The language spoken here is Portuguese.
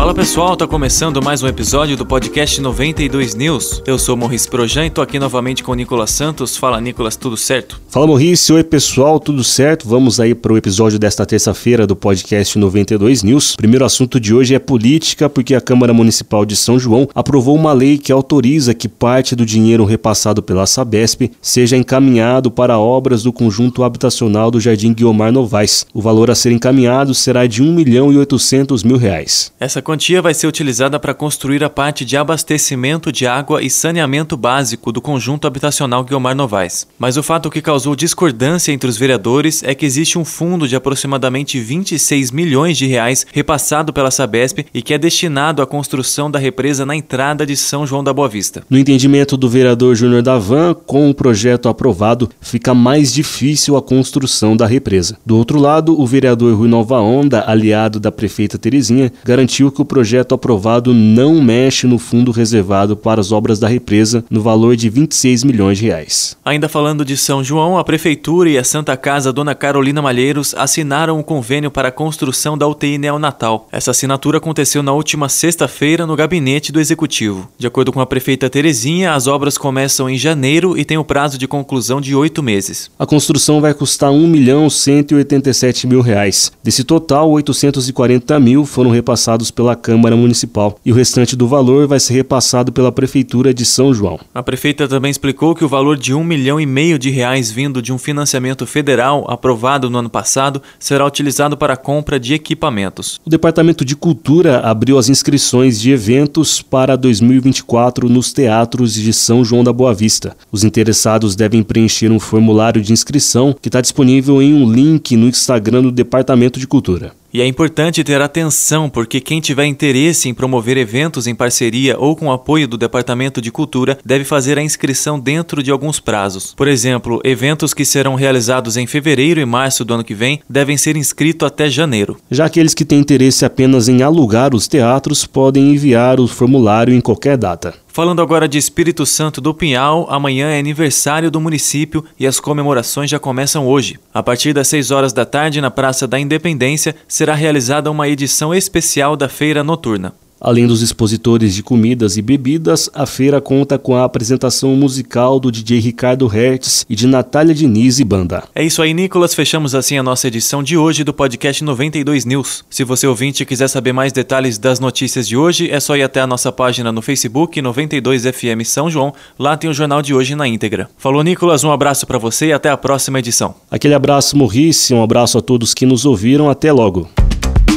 Fala pessoal, tá começando mais um episódio do podcast 92 News. Eu sou Morris Projan e tô aqui novamente com o Nicolas Santos. Fala Nicolas, tudo certo? Fala Morris, oi pessoal, tudo certo? Vamos aí para o episódio desta terça-feira do podcast 92 News. Primeiro assunto de hoje é política, porque a Câmara Municipal de São João aprovou uma lei que autoriza que parte do dinheiro repassado pela Sabesp seja encaminhado para obras do conjunto habitacional do Jardim Guiomar Novaes. O valor a ser encaminhado será de 1 milhão e 800 mil reais. Essa quantia vai ser utilizada para construir a parte de abastecimento de água e saneamento básico do conjunto habitacional Guilmar Novaes. Mas o fato que causou discordância entre os vereadores é que existe um fundo de aproximadamente 26 milhões de reais repassado pela Sabesp e que é destinado à construção da represa na entrada de São João da Boa Vista. No entendimento do vereador Júnior Davan, com o projeto aprovado, fica mais difícil a construção da represa. Do outro lado, o vereador Rui Nova Onda, aliado da prefeita Terezinha, garantiu que o projeto aprovado não mexe no fundo reservado para as obras da represa no valor de 26 milhões de reais. Ainda falando de São João, a prefeitura e a Santa Casa Dona Carolina Malheiros assinaram um convênio para a construção da UTI neonatal. Essa assinatura aconteceu na última sexta-feira no gabinete do executivo. De acordo com a prefeita Terezinha, as obras começam em janeiro e têm o prazo de conclusão de oito meses. A construção vai custar 1 milhão 187 mil reais. Desse total, 840 mil foram repassados pela Câmara Municipal e o restante do valor vai ser repassado pela Prefeitura de São João. A prefeita também explicou que o valor de um milhão e meio de reais vindo de um financiamento federal aprovado no ano passado será utilizado para a compra de equipamentos. O Departamento de Cultura abriu as inscrições de eventos para 2024 nos teatros de São João da Boa Vista. Os interessados devem preencher um formulário de inscrição que está disponível em um link no Instagram do Departamento de Cultura. E é importante ter atenção, porque quem tiver interesse em promover eventos em parceria ou com apoio do Departamento de Cultura deve fazer a inscrição dentro de alguns prazos. Por exemplo, eventos que serão realizados em fevereiro e março do ano que vem devem ser inscritos até janeiro. Já aqueles que têm interesse apenas em alugar os teatros podem enviar o formulário em qualquer data. Falando agora de Espírito Santo do Pinhal, amanhã é aniversário do município e as comemorações já começam hoje. A partir das 6 horas da tarde, na Praça da Independência, será realizada uma edição especial da feira noturna. Além dos expositores de comidas e bebidas, a feira conta com a apresentação musical do DJ Ricardo Hertz e de Natália Diniz e banda. É isso aí, Nicolas. Fechamos assim a nossa edição de hoje do podcast 92 News. Se você ouvinte quiser saber mais detalhes das notícias de hoje, é só ir até a nossa página no Facebook 92FM São João. Lá tem o jornal de hoje na íntegra. Falou, Nicolas. Um abraço para você e até a próxima edição. Aquele abraço, Morrice. Um abraço a todos que nos ouviram. Até logo.